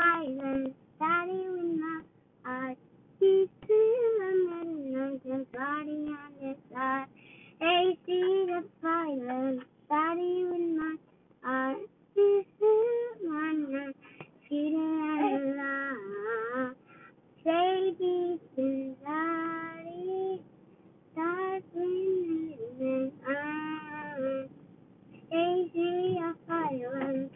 silence, daddy with my eyes. He's still a midnight and body on his side. Hey, see the silence, daddy with my eyes. He's still a midnight, feeding and alive. Baby, daddy, daddy with and eyes. Hey, see the silence.